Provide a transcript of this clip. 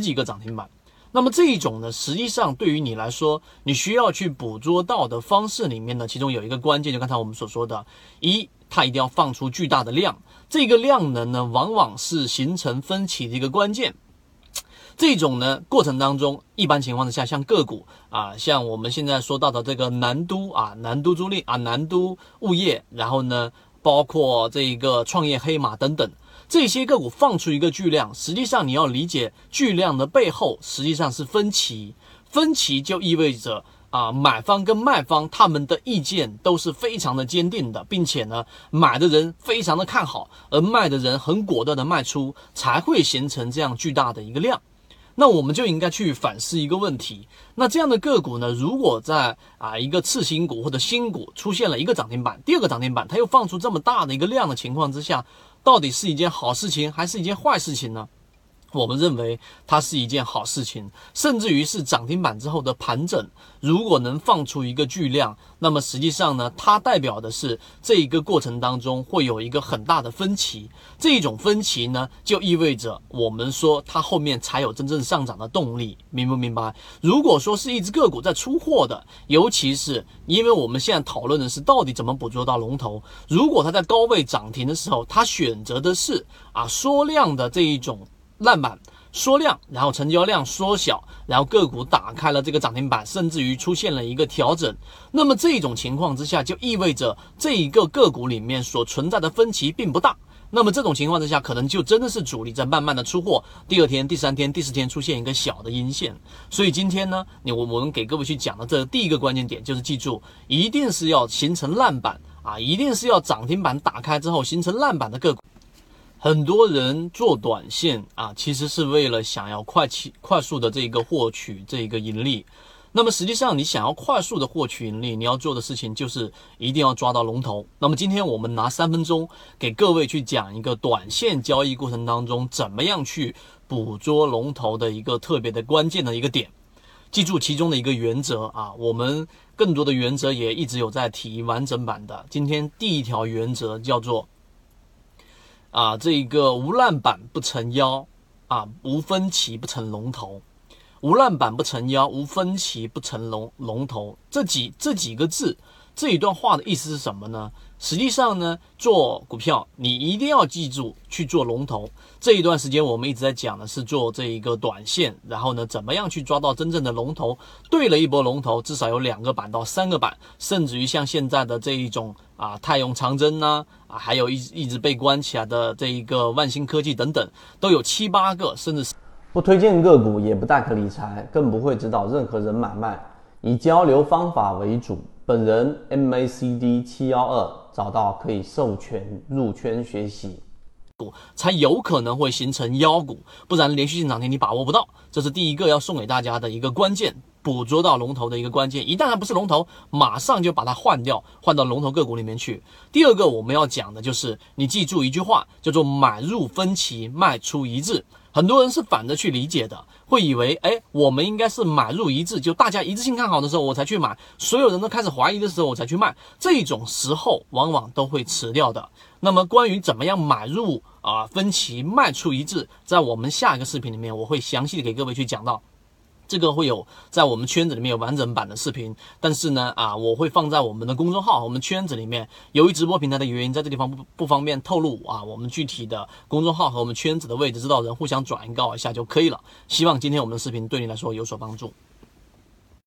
几个涨停板。那么这一种呢，实际上对于你来说，你需要去捕捉到的方式里面呢，其中有一个关键，就刚才我们所说的，一，它一定要放出巨大的量，这个量能呢，往往是形成分歧的一个关键。这种呢过程当中，一般情况之下，像个股啊，像我们现在说到的这个南都啊，南都租赁啊，南都物业，然后呢，包括这一个创业黑马等等。这些个股放出一个巨量，实际上你要理解巨量的背后实际上是分歧，分歧就意味着啊买方跟卖方他们的意见都是非常的坚定的，并且呢买的人非常的看好，而卖的人很果断的卖出，才会形成这样巨大的一个量。那我们就应该去反思一个问题，那这样的个股呢，如果在啊一个次新股或者新股出现了一个涨停板，第二个涨停板，它又放出这么大的一个量的情况之下。到底是一件好事情还是一件坏事情呢？我们认为它是一件好事情，甚至于是涨停板之后的盘整，如果能放出一个巨量，那么实际上呢，它代表的是这一个过程当中会有一个很大的分歧，这一种分歧呢，就意味着我们说它后面才有真正上涨的动力，明不明白？如果说是一只个股在出货的，尤其是因为我们现在讨论的是到底怎么捕捉到龙头，如果它在高位涨停的时候，它选择的是啊缩量的这一种。烂板缩量，然后成交量缩小，然后个股打开了这个涨停板，甚至于出现了一个调整。那么这种情况之下，就意味着这一个个股里面所存在的分歧并不大。那么这种情况之下，可能就真的是主力在慢慢的出货。第二天、第三天、第四天出现一个小的阴线。所以今天呢，你我我们给各位去讲的这第一个关键点就是记住，一定是要形成烂板啊，一定是要涨停板打开之后形成烂板的个股。很多人做短线啊，其实是为了想要快期快速的这个获取这个盈利。那么实际上，你想要快速的获取盈利，你要做的事情就是一定要抓到龙头。那么今天我们拿三分钟给各位去讲一个短线交易过程当中怎么样去捕捉龙头的一个特别的关键的一个点。记住其中的一个原则啊，我们更多的原则也一直有在提完整版的。今天第一条原则叫做。啊，这一个无烂板不成妖，啊，无分歧不成龙头，无烂板不成妖，无分歧不成龙龙头。这几这几个字，这一段话的意思是什么呢？实际上呢，做股票你一定要记住去做龙头。这一段时间我们一直在讲的是做这一个短线，然后呢，怎么样去抓到真正的龙头？对了一波龙头，至少有两个板到三个板，甚至于像现在的这一种啊，泰永长征呐，啊，还有一一直被关起来的这一个万兴科技等等，都有七八个，甚至是不推荐个股，也不代可理财，更不会指导任何人买卖，以交流方法为主。本人 MACD 七幺二。找到可以授权入圈学习股，才有可能会形成妖股，不然连续性涨停你把握不到。这是第一个要送给大家的一个关键，捕捉到龙头的一个关键。一旦它不是龙头，马上就把它换掉，换到龙头个股里面去。第二个我们要讲的就是，你记住一句话，叫做买入分歧，卖出一致。很多人是反着去理解的，会以为，哎，我们应该是买入一致，就大家一致性看好的时候我才去买，所有人都开始怀疑的时候我才去卖，这种时候往往都会迟掉的。那么关于怎么样买入啊分歧卖出一致，在我们下一个视频里面我会详细的给各位去讲到。这个会有在我们圈子里面有完整版的视频，但是呢，啊，我会放在我们的公众号、我们圈子里面。由于直播平台的原因，在这地方不不方便透露啊，我们具体的公众号和我们圈子的位置，知道人互相转告一下就可以了。希望今天我们的视频对你来说有所帮助。